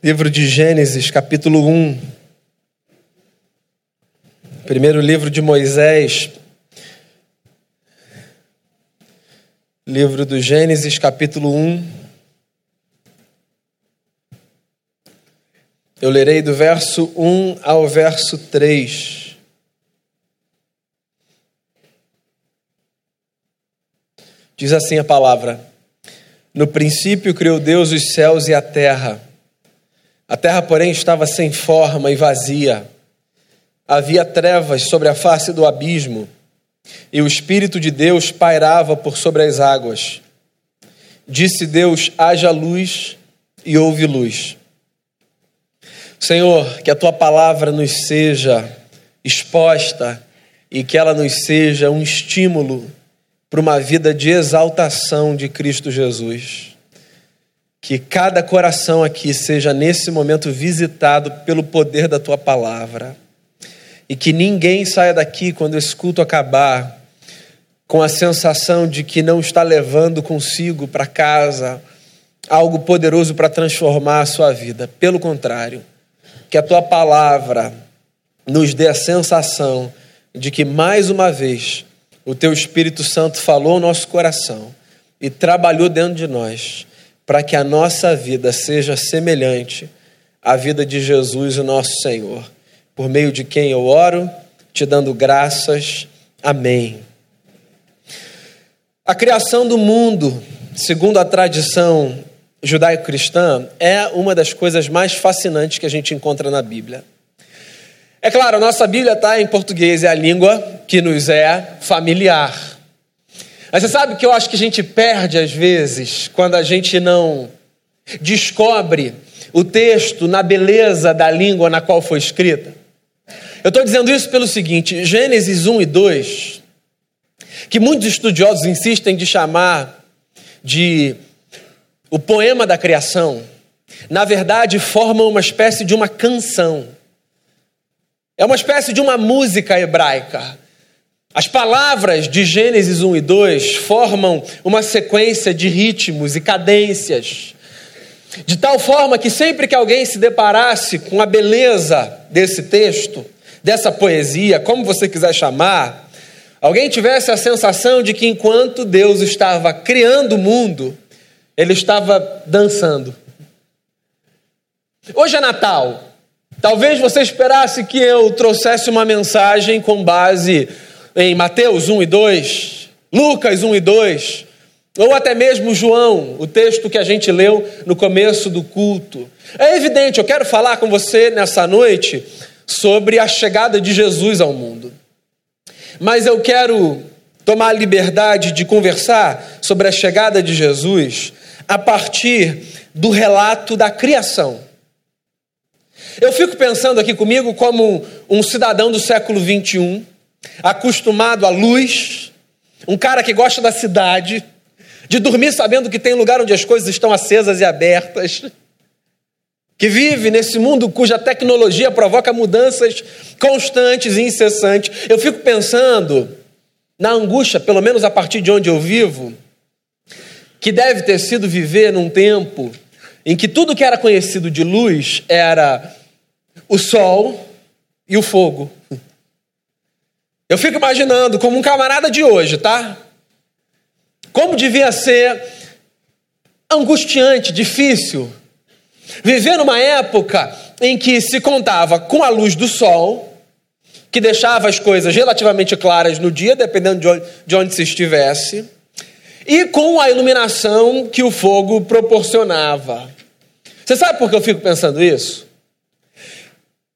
Livro de Gênesis, capítulo 1. Primeiro livro de Moisés. Livro do Gênesis, capítulo 1. Eu lerei do verso 1 ao verso 3. Diz assim a palavra: No princípio criou Deus os céus e a terra. A terra, porém, estava sem forma e vazia. Havia trevas sobre a face do abismo, e o Espírito de Deus pairava por sobre as águas. Disse Deus: haja luz, e houve luz. Senhor, que a tua palavra nos seja exposta e que ela nos seja um estímulo para uma vida de exaltação de Cristo Jesus. Que cada coração aqui seja nesse momento visitado pelo poder da tua palavra. E que ninguém saia daqui quando esse culto acabar com a sensação de que não está levando consigo para casa algo poderoso para transformar a sua vida. Pelo contrário, que a tua palavra nos dê a sensação de que mais uma vez o teu Espírito Santo falou ao nosso coração e trabalhou dentro de nós para que a nossa vida seja semelhante à vida de Jesus, o nosso Senhor, por meio de quem eu oro, te dando graças. Amém. A criação do mundo, segundo a tradição judaico-cristã, é uma das coisas mais fascinantes que a gente encontra na Bíblia. É claro, a nossa Bíblia está em português, é a língua que nos é familiar. Mas você sabe que eu acho que a gente perde às vezes quando a gente não descobre o texto na beleza da língua na qual foi escrita. Eu estou dizendo isso pelo seguinte: Gênesis 1 e 2, que muitos estudiosos insistem de chamar de o poema da criação, na verdade formam uma espécie de uma canção. É uma espécie de uma música hebraica as palavras de Gênesis 1 e 2 formam uma sequência de ritmos e cadências, de tal forma que sempre que alguém se deparasse com a beleza desse texto, dessa poesia, como você quiser chamar, alguém tivesse a sensação de que enquanto Deus estava criando o mundo, ele estava dançando. Hoje é Natal. Talvez você esperasse que eu trouxesse uma mensagem com base em Mateus 1 e 2, Lucas 1 e 2, ou até mesmo João, o texto que a gente leu no começo do culto. É evidente, eu quero falar com você nessa noite sobre a chegada de Jesus ao mundo. Mas eu quero tomar a liberdade de conversar sobre a chegada de Jesus a partir do relato da criação. Eu fico pensando aqui comigo como um cidadão do século 21 acostumado à luz, um cara que gosta da cidade, de dormir sabendo que tem lugar onde as coisas estão acesas e abertas, que vive nesse mundo cuja tecnologia provoca mudanças constantes e incessantes. Eu fico pensando na angústia, pelo menos a partir de onde eu vivo, que deve ter sido viver num tempo em que tudo que era conhecido de luz era o sol e o fogo. Eu fico imaginando como um camarada de hoje, tá? Como devia ser angustiante, difícil, viver numa época em que se contava com a luz do sol, que deixava as coisas relativamente claras no dia, dependendo de onde, de onde se estivesse, e com a iluminação que o fogo proporcionava. Você sabe por que eu fico pensando isso?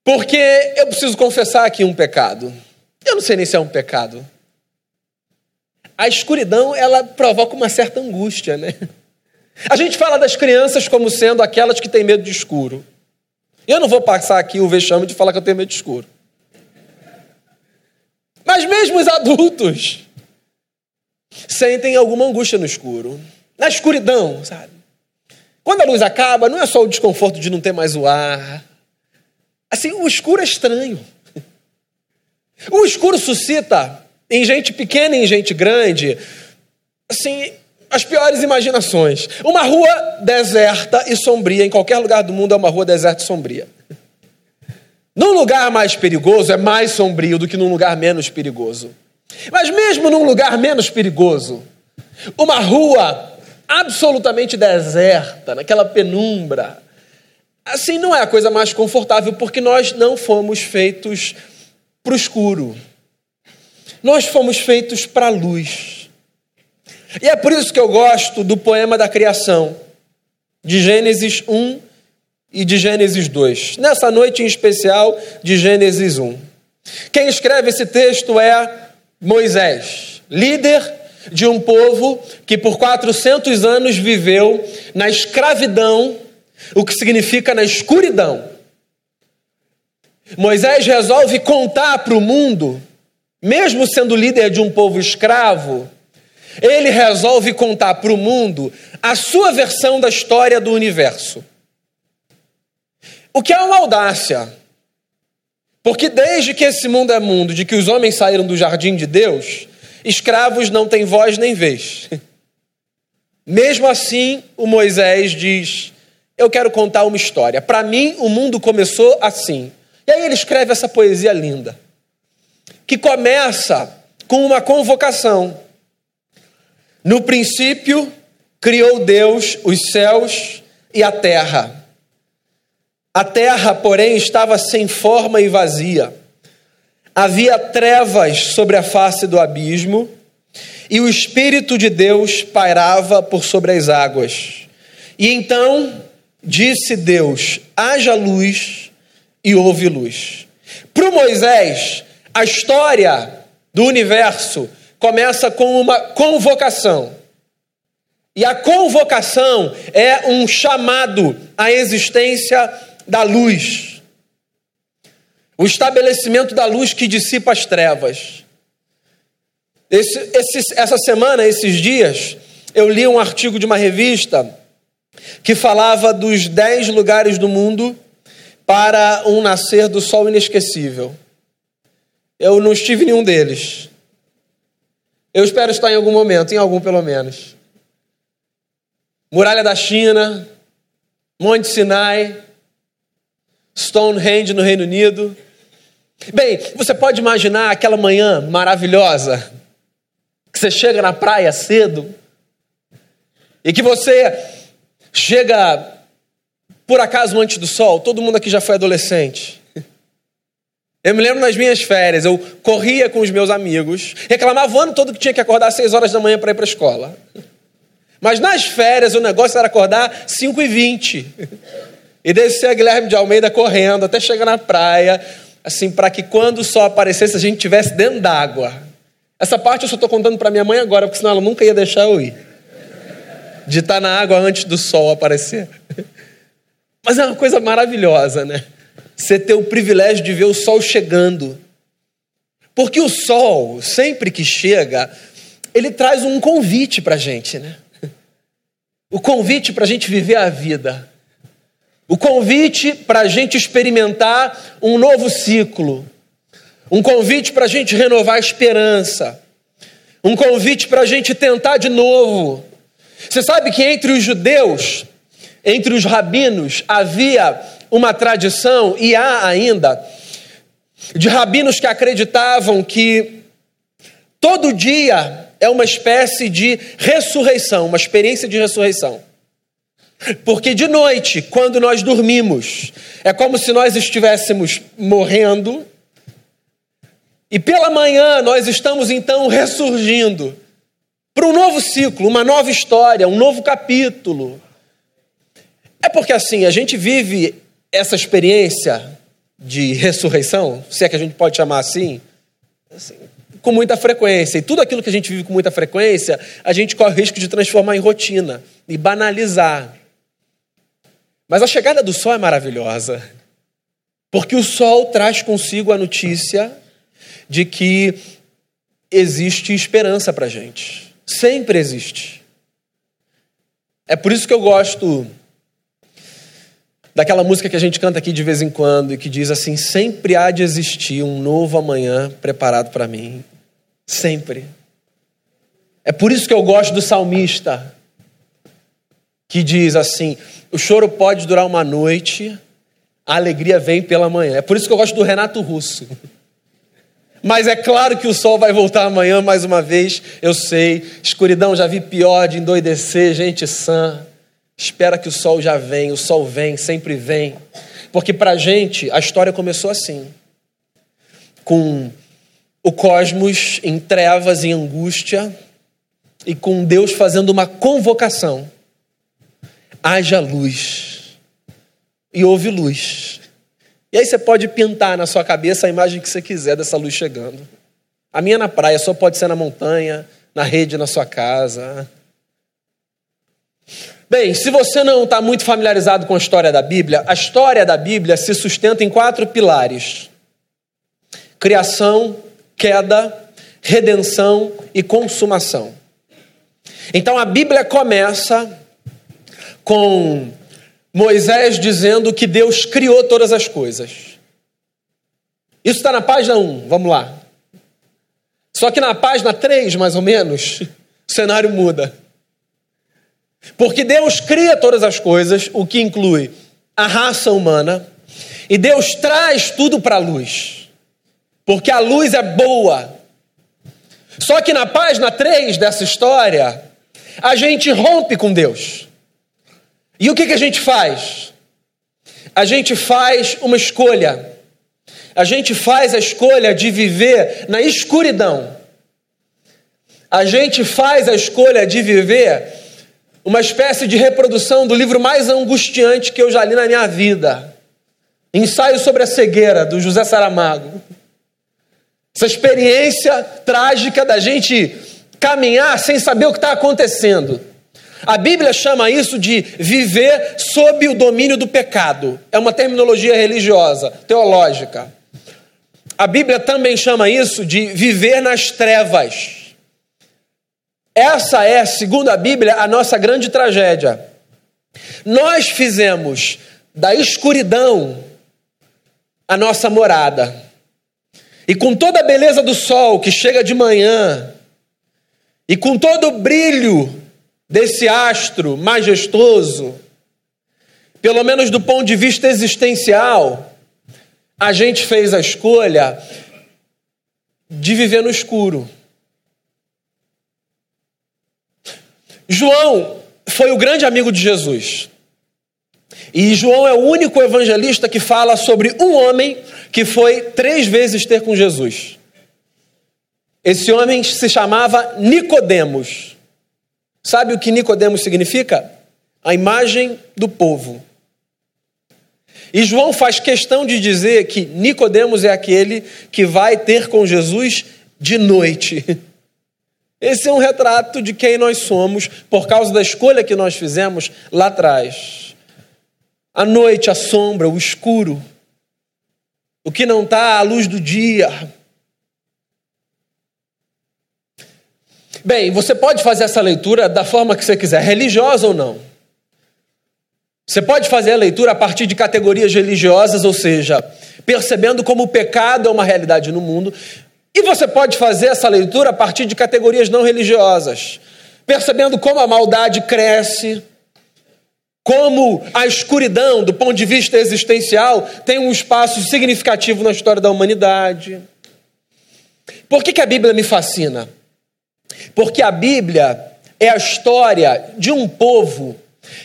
Porque eu preciso confessar aqui um pecado. Eu não sei nem se é um pecado. A escuridão, ela provoca uma certa angústia, né? A gente fala das crianças como sendo aquelas que têm medo de escuro. Eu não vou passar aqui o vexame de falar que eu tenho medo de escuro. Mas mesmo os adultos sentem alguma angústia no escuro. Na escuridão, sabe? Quando a luz acaba, não é só o desconforto de não ter mais o ar. Assim, o escuro é estranho. O escuro suscita em gente pequena e em gente grande, assim, as piores imaginações. Uma rua deserta e sombria, em qualquer lugar do mundo é uma rua deserta e sombria. Num lugar mais perigoso é mais sombrio do que num lugar menos perigoso. Mas mesmo num lugar menos perigoso, uma rua absolutamente deserta, naquela penumbra, assim não é a coisa mais confortável, porque nós não fomos feitos para o escuro. Nós fomos feitos para a luz. E é por isso que eu gosto do poema da criação, de Gênesis 1 e de Gênesis 2. Nessa noite em especial, de Gênesis 1. Quem escreve esse texto é Moisés, líder de um povo que por 400 anos viveu na escravidão, o que significa na escuridão. Moisés resolve contar para o mundo, mesmo sendo líder de um povo escravo, ele resolve contar para o mundo a sua versão da história do universo. O que é uma audácia. Porque desde que esse mundo é mundo, de que os homens saíram do jardim de Deus, escravos não têm voz nem vez. Mesmo assim, o Moisés diz: Eu quero contar uma história. Para mim, o mundo começou assim. E aí ele escreve essa poesia linda, que começa com uma convocação. No princípio, criou Deus os céus e a terra. A terra, porém, estava sem forma e vazia. Havia trevas sobre a face do abismo, e o Espírito de Deus pairava por sobre as águas. E então disse Deus: haja luz, e houve luz. Para Moisés, a história do universo começa com uma convocação. E a convocação é um chamado à existência da luz. O estabelecimento da luz que dissipa as trevas. Esse, esse, essa semana, esses dias, eu li um artigo de uma revista que falava dos dez lugares do mundo para um nascer do sol inesquecível. Eu não estive em nenhum deles. Eu espero estar em algum momento, em algum pelo menos. Muralha da China, Monte Sinai, Stonehenge no Reino Unido. Bem, você pode imaginar aquela manhã maravilhosa que você chega na praia cedo e que você chega por acaso antes do sol. Todo mundo aqui já foi adolescente. Eu me lembro nas minhas férias, eu corria com os meus amigos, reclamava o ano todo que tinha que acordar às 6 horas da manhã para ir para a escola. Mas nas férias o negócio era acordar 5 e 20 e descer a Guilherme de Almeida correndo até chegar na praia, assim, para que quando o sol aparecesse a gente estivesse dentro d'água. Essa parte eu só estou contando para minha mãe agora, porque senão ela nunca ia deixar eu ir. De estar na água antes do sol aparecer. Mas é uma coisa maravilhosa, né? você ter o privilégio de ver o sol chegando. Porque o sol, sempre que chega, ele traz um convite para a gente, né? O convite para a gente viver a vida. O convite para a gente experimentar um novo ciclo. Um convite para a gente renovar a esperança. Um convite para a gente tentar de novo. Você sabe que entre os judeus, entre os rabinos, havia uma tradição, e há ainda, de rabinos que acreditavam que todo dia é uma espécie de ressurreição, uma experiência de ressurreição. Porque de noite, quando nós dormimos, é como se nós estivéssemos morrendo, e pela manhã nós estamos então ressurgindo para um novo ciclo, uma nova história, um novo capítulo. É porque assim, a gente vive essa experiência de ressurreição, se é que a gente pode chamar assim, assim, com muita frequência. E tudo aquilo que a gente vive com muita frequência, a gente corre o risco de transformar em rotina e banalizar. Mas a chegada do sol é maravilhosa, porque o sol traz consigo a notícia de que existe esperança para gente. Sempre existe. É por isso que eu gosto daquela música que a gente canta aqui de vez em quando e que diz assim: sempre há de existir um novo amanhã preparado para mim. Sempre. É por isso que eu gosto do salmista, que diz assim: o choro pode durar uma noite, a alegria vem pela manhã. É por isso que eu gosto do Renato Russo. Mas é claro que o sol vai voltar amanhã mais uma vez, eu sei. Escuridão já vi pior de endoidecer, gente sã. Espera que o sol já vem, o sol vem, sempre vem. Porque para a gente a história começou assim com o cosmos em trevas e angústia e com Deus fazendo uma convocação. Haja luz. E houve luz. E aí você pode pintar na sua cabeça a imagem que você quiser dessa luz chegando. A minha na praia, só pode ser na montanha, na rede, na sua casa. Bem, se você não está muito familiarizado com a história da Bíblia, a história da Bíblia se sustenta em quatro pilares: criação, queda, redenção e consumação. Então a Bíblia começa com Moisés dizendo que Deus criou todas as coisas. Isso está na página 1, vamos lá. Só que na página 3, mais ou menos, o cenário muda. Porque Deus cria todas as coisas, o que inclui a raça humana, e Deus traz tudo para a luz. Porque a luz é boa. Só que na página 3 dessa história, a gente rompe com Deus. E o que, que a gente faz? A gente faz uma escolha. A gente faz a escolha de viver na escuridão. A gente faz a escolha de viver uma espécie de reprodução do livro mais angustiante que eu já li na minha vida. Ensaio sobre a cegueira, do José Saramago. Essa experiência trágica da gente caminhar sem saber o que está acontecendo. A Bíblia chama isso de viver sob o domínio do pecado. É uma terminologia religiosa, teológica. A Bíblia também chama isso de viver nas trevas. Essa é, segundo a Bíblia, a nossa grande tragédia. Nós fizemos da escuridão a nossa morada. E com toda a beleza do sol que chega de manhã, e com todo o brilho desse astro majestoso, pelo menos do ponto de vista existencial, a gente fez a escolha de viver no escuro. João foi o grande amigo de Jesus. E João é o único evangelista que fala sobre um homem que foi três vezes ter com Jesus. Esse homem se chamava Nicodemos. Sabe o que Nicodemos significa? A imagem do povo. E João faz questão de dizer que Nicodemos é aquele que vai ter com Jesus de noite. Esse é um retrato de quem nós somos por causa da escolha que nós fizemos lá atrás. A noite, a sombra, o escuro, o que não está à luz do dia, Bem, você pode fazer essa leitura da forma que você quiser, religiosa ou não. Você pode fazer a leitura a partir de categorias religiosas, ou seja, percebendo como o pecado é uma realidade no mundo. E você pode fazer essa leitura a partir de categorias não religiosas, percebendo como a maldade cresce, como a escuridão, do ponto de vista existencial, tem um espaço significativo na história da humanidade. Por que, que a Bíblia me fascina? Porque a Bíblia é a história de um povo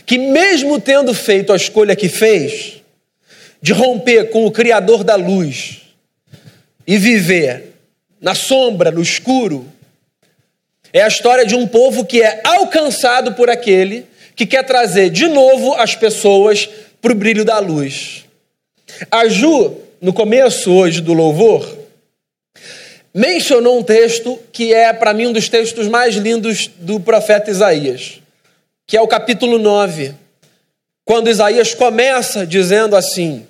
que, mesmo tendo feito a escolha que fez, de romper com o Criador da luz e viver na sombra, no escuro, é a história de um povo que é alcançado por aquele que quer trazer de novo as pessoas para o brilho da luz. A Ju, no começo hoje do louvor, mencionou um texto que é, para mim, um dos textos mais lindos do profeta Isaías, que é o capítulo 9, quando Isaías começa dizendo assim: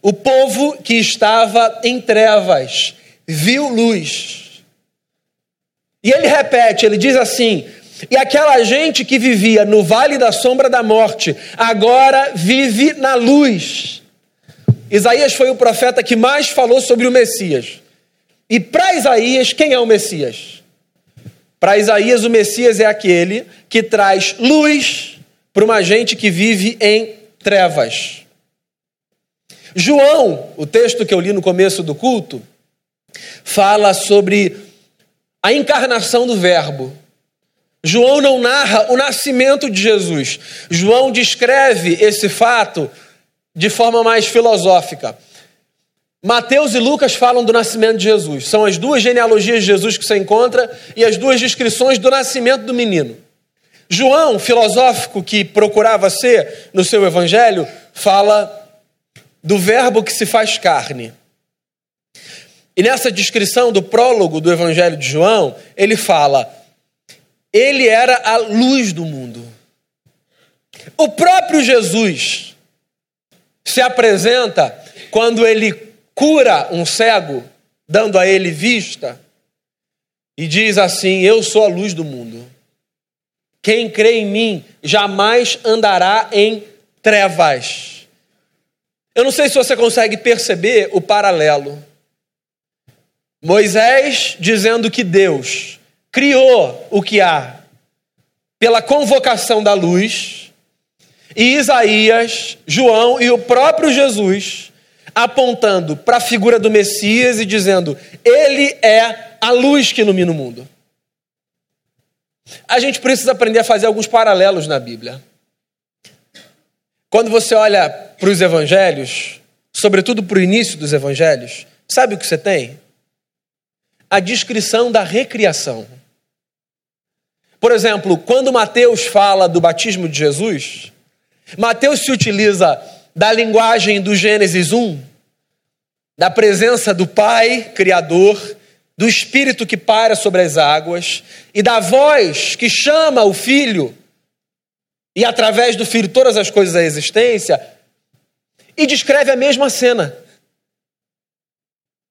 O povo que estava em trevas viu luz. E ele repete, ele diz assim: E aquela gente que vivia no vale da sombra da morte, agora vive na luz. Isaías foi o profeta que mais falou sobre o Messias. E para Isaías, quem é o Messias? Para Isaías, o Messias é aquele que traz luz para uma gente que vive em trevas. João, o texto que eu li no começo do culto, fala sobre a encarnação do Verbo. João não narra o nascimento de Jesus. João descreve esse fato de forma mais filosófica. Mateus e Lucas falam do nascimento de Jesus. São as duas genealogias de Jesus que você encontra e as duas descrições do nascimento do menino. João, filosófico que procurava ser no seu evangelho, fala do Verbo que se faz carne. E nessa descrição do prólogo do evangelho de João, ele fala: ele era a luz do mundo. O próprio Jesus se apresenta quando ele cura um cego, dando a ele vista, e diz assim: Eu sou a luz do mundo. Quem crê em mim jamais andará em trevas. Eu não sei se você consegue perceber o paralelo. Moisés dizendo que Deus criou o que há pela convocação da luz, e Isaías, João e o próprio Jesus apontando para a figura do Messias e dizendo: Ele é a luz que ilumina o mundo. A gente precisa aprender a fazer alguns paralelos na Bíblia. Quando você olha para os evangelhos, sobretudo para o início dos evangelhos, sabe o que você tem? A descrição da recriação. Por exemplo, quando Mateus fala do batismo de Jesus, Mateus se utiliza da linguagem do Gênesis 1, da presença do Pai Criador, do Espírito que para sobre as águas e da voz que chama o Filho, e através do Filho todas as coisas da existência, e descreve a mesma cena.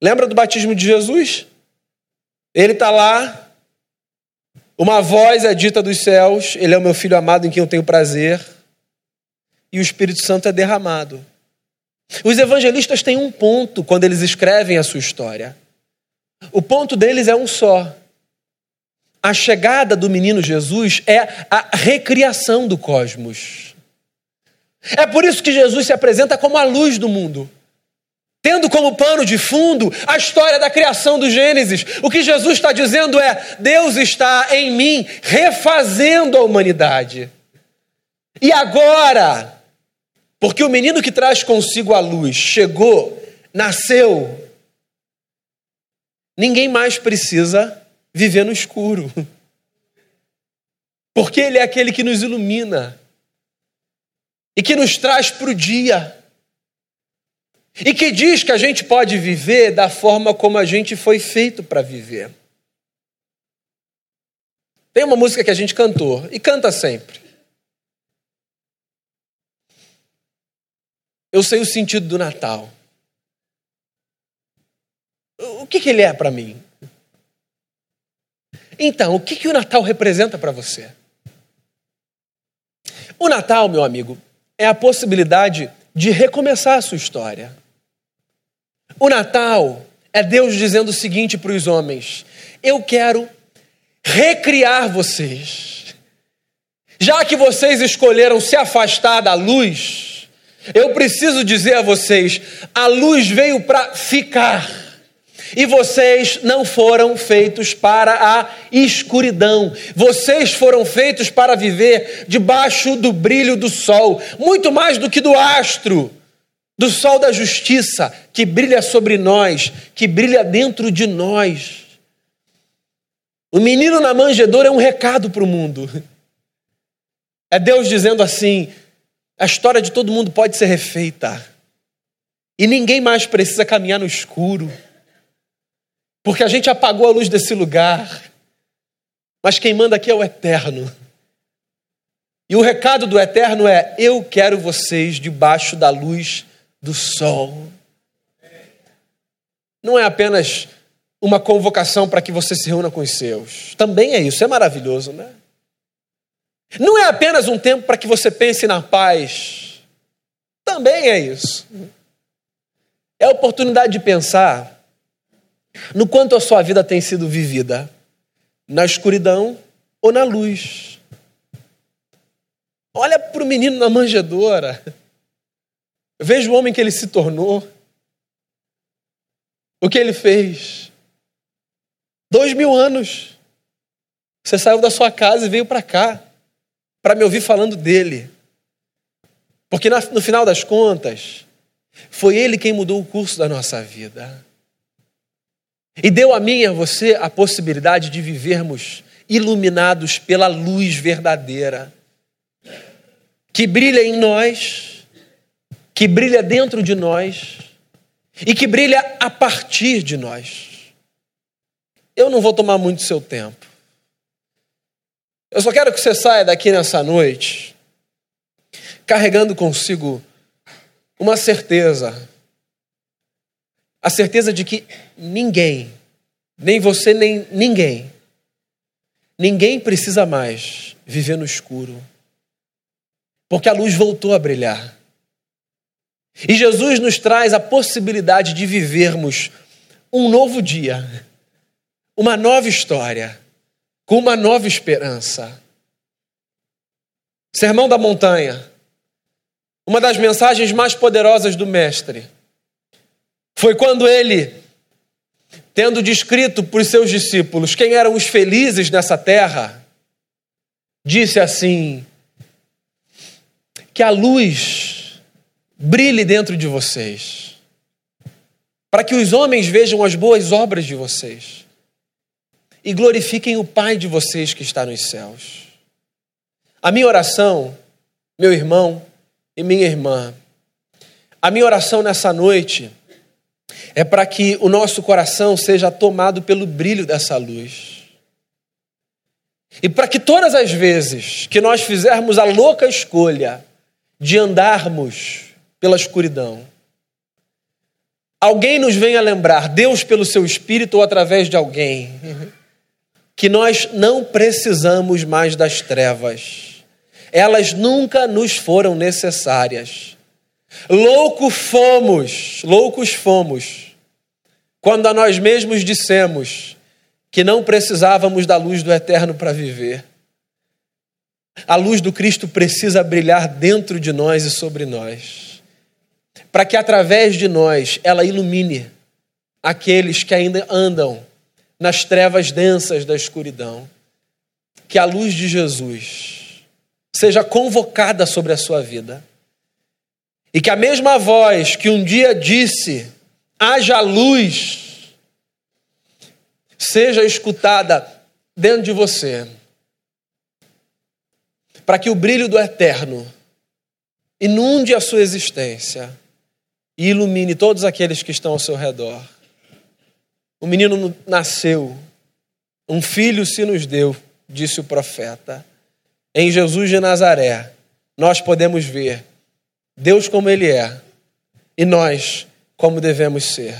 Lembra do batismo de Jesus? Ele está lá, uma voz é dita dos céus, ele é o meu filho amado em quem eu tenho prazer e o Espírito Santo é derramado. Os evangelistas têm um ponto quando eles escrevem a sua história. O ponto deles é um só. A chegada do menino Jesus é a recriação do cosmos. É por isso que Jesus se apresenta como a luz do mundo. Tendo como pano de fundo a história da criação do Gênesis. O que Jesus está dizendo é: Deus está em mim refazendo a humanidade. E agora, porque o menino que traz consigo a luz chegou, nasceu. Ninguém mais precisa viver no escuro. Porque ele é aquele que nos ilumina e que nos traz para o dia. E que diz que a gente pode viver da forma como a gente foi feito para viver. Tem uma música que a gente cantou e canta sempre. Eu sei o sentido do Natal. O que, que ele é para mim? Então, o que, que o Natal representa para você? O Natal, meu amigo, é a possibilidade de recomeçar a sua história. O Natal é Deus dizendo o seguinte para os homens: Eu quero recriar vocês. Já que vocês escolheram se afastar da luz, eu preciso dizer a vocês: a luz veio para ficar. E vocês não foram feitos para a escuridão. Vocês foram feitos para viver debaixo do brilho do sol, muito mais do que do astro, do sol da justiça que brilha sobre nós, que brilha dentro de nós. O menino na manjedoura é um recado para o mundo. É Deus dizendo assim: a história de todo mundo pode ser refeita. E ninguém mais precisa caminhar no escuro. Porque a gente apagou a luz desse lugar. Mas quem manda aqui é o Eterno. E o recado do Eterno é: eu quero vocês debaixo da luz do sol. Não é apenas uma convocação para que você se reúna com os seus. Também é isso, é maravilhoso, né? Não é apenas um tempo para que você pense na paz. Também é isso. É a oportunidade de pensar no quanto a sua vida tem sido vivida Na escuridão ou na luz? Olha para o menino na manjedoura. Veja o homem que ele se tornou. O que ele fez. Dois mil anos. Você saiu da sua casa e veio para cá para me ouvir falando dele. Porque no final das contas, foi ele quem mudou o curso da nossa vida. E deu a mim e a você a possibilidade de vivermos iluminados pela luz verdadeira, que brilha em nós, que brilha dentro de nós e que brilha a partir de nós. Eu não vou tomar muito seu tempo. Eu só quero que você saia daqui nessa noite carregando consigo uma certeza. A certeza de que ninguém, nem você, nem ninguém, ninguém precisa mais viver no escuro. Porque a luz voltou a brilhar. E Jesus nos traz a possibilidade de vivermos um novo dia, uma nova história com uma nova esperança. Sermão da Montanha, uma das mensagens mais poderosas do Mestre, foi quando ele, tendo descrito para os seus discípulos quem eram os felizes nessa terra, disse assim: que a luz brilhe dentro de vocês, para que os homens vejam as boas obras de vocês e glorifiquem o Pai de vocês que está nos céus. A minha oração, meu irmão e minha irmã, a minha oração nessa noite é para que o nosso coração seja tomado pelo brilho dessa luz. E para que todas as vezes que nós fizermos a louca escolha de andarmos pela escuridão, alguém nos venha lembrar, Deus pelo seu espírito ou através de alguém, que nós não precisamos mais das trevas. Elas nunca nos foram necessárias. Louco fomos, loucos fomos, quando a nós mesmos dissemos que não precisávamos da luz do eterno para viver. A luz do Cristo precisa brilhar dentro de nós e sobre nós, para que através de nós ela ilumine aqueles que ainda andam nas trevas densas da escuridão. Que a luz de Jesus seja convocada sobre a sua vida. E que a mesma voz que um dia disse: haja luz, seja escutada dentro de você. Para que o brilho do eterno inunde a sua existência e ilumine todos aqueles que estão ao seu redor. O menino nasceu, um filho se nos deu, disse o profeta. Em Jesus de Nazaré, nós podemos ver Deus como Ele é e nós como devemos ser.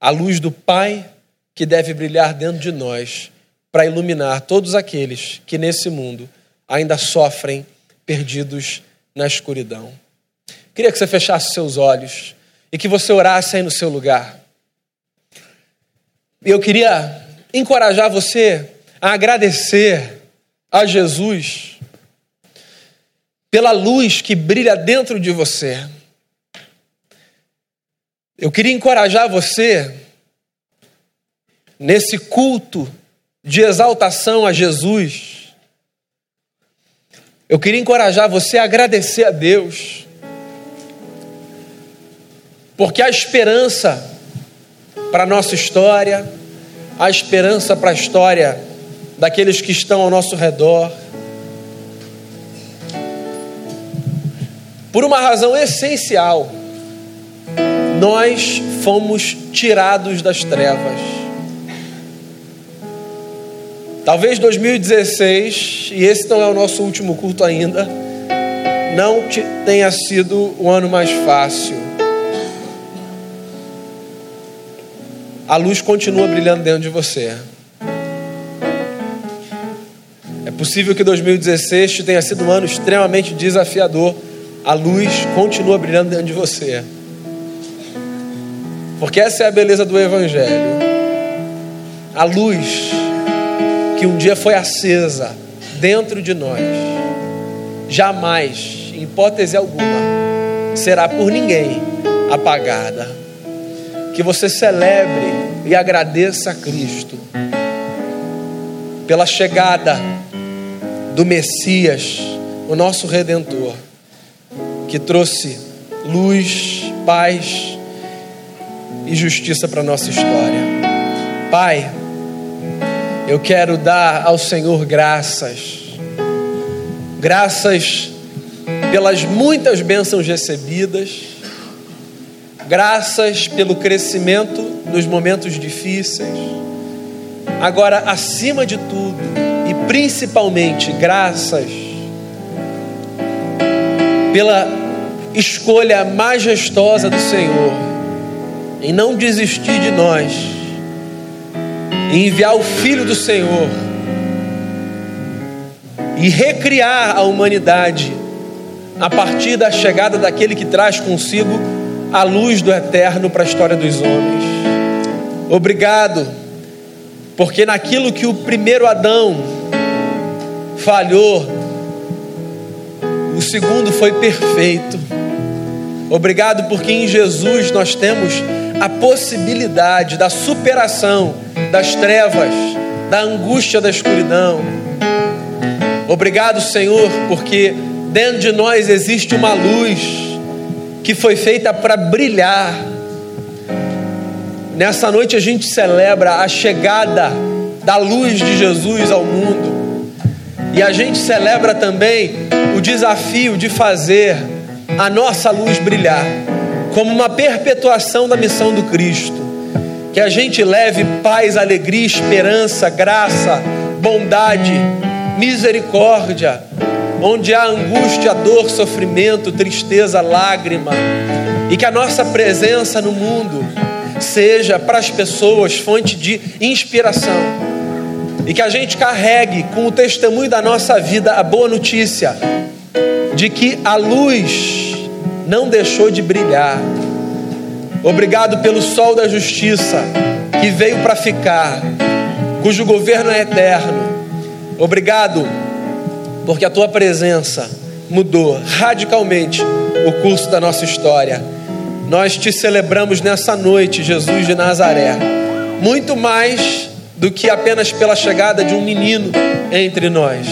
A luz do Pai que deve brilhar dentro de nós para iluminar todos aqueles que nesse mundo ainda sofrem perdidos na escuridão. Queria que você fechasse seus olhos e que você orasse aí no seu lugar. Eu queria encorajar você a agradecer a Jesus pela luz que brilha dentro de você. Eu queria encorajar você nesse culto de exaltação a Jesus. Eu queria encorajar você a agradecer a Deus, porque a esperança para a nossa história, a esperança para a história daqueles que estão ao nosso redor. Por uma razão essencial, nós fomos tirados das trevas. Talvez 2016, e esse não é o nosso último culto ainda, não tenha sido o ano mais fácil. A luz continua brilhando dentro de você. É possível que 2016 tenha sido um ano extremamente desafiador. A luz continua brilhando dentro de você. Porque essa é a beleza do Evangelho. A luz que um dia foi acesa dentro de nós, jamais, em hipótese alguma, será por ninguém apagada. Que você celebre e agradeça a Cristo pela chegada do Messias, o nosso redentor, que trouxe luz, paz e justiça para a nossa história. Pai, eu quero dar ao Senhor graças, graças pelas muitas bênçãos recebidas, graças pelo crescimento nos momentos difíceis. Agora, acima de tudo e principalmente, graças pela escolha majestosa do Senhor em não desistir de nós, em enviar o Filho do Senhor e recriar a humanidade a partir da chegada daquele que traz consigo a luz do eterno para a história dos homens. Obrigado, porque naquilo que o primeiro Adão falhou, o segundo foi perfeito. Obrigado, porque em Jesus nós temos a possibilidade da superação das trevas, da angústia da escuridão. Obrigado, Senhor, porque dentro de nós existe uma luz que foi feita para brilhar. Nessa noite a gente celebra a chegada da luz de Jesus ao mundo. E a gente celebra também o desafio de fazer a nossa luz brilhar como uma perpetuação da missão do Cristo. Que a gente leve paz, alegria, esperança, graça, bondade, misericórdia, onde há angústia, dor, sofrimento, tristeza, lágrima, e que a nossa presença no mundo seja para as pessoas fonte de inspiração, e que a gente carregue com o testemunho da nossa vida a boa notícia de que a luz não deixou de brilhar. Obrigado pelo sol da justiça que veio para ficar, cujo governo é eterno. Obrigado porque a tua presença mudou radicalmente o curso da nossa história. Nós te celebramos nessa noite, Jesus de Nazaré, muito mais do que apenas pela chegada de um menino entre nós,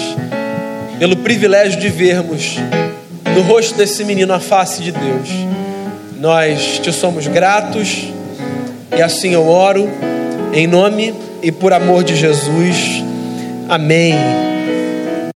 pelo privilégio de vermos no rosto desse menino a face de Deus. Nós te somos gratos e assim eu oro, em nome e por amor de Jesus. Amém.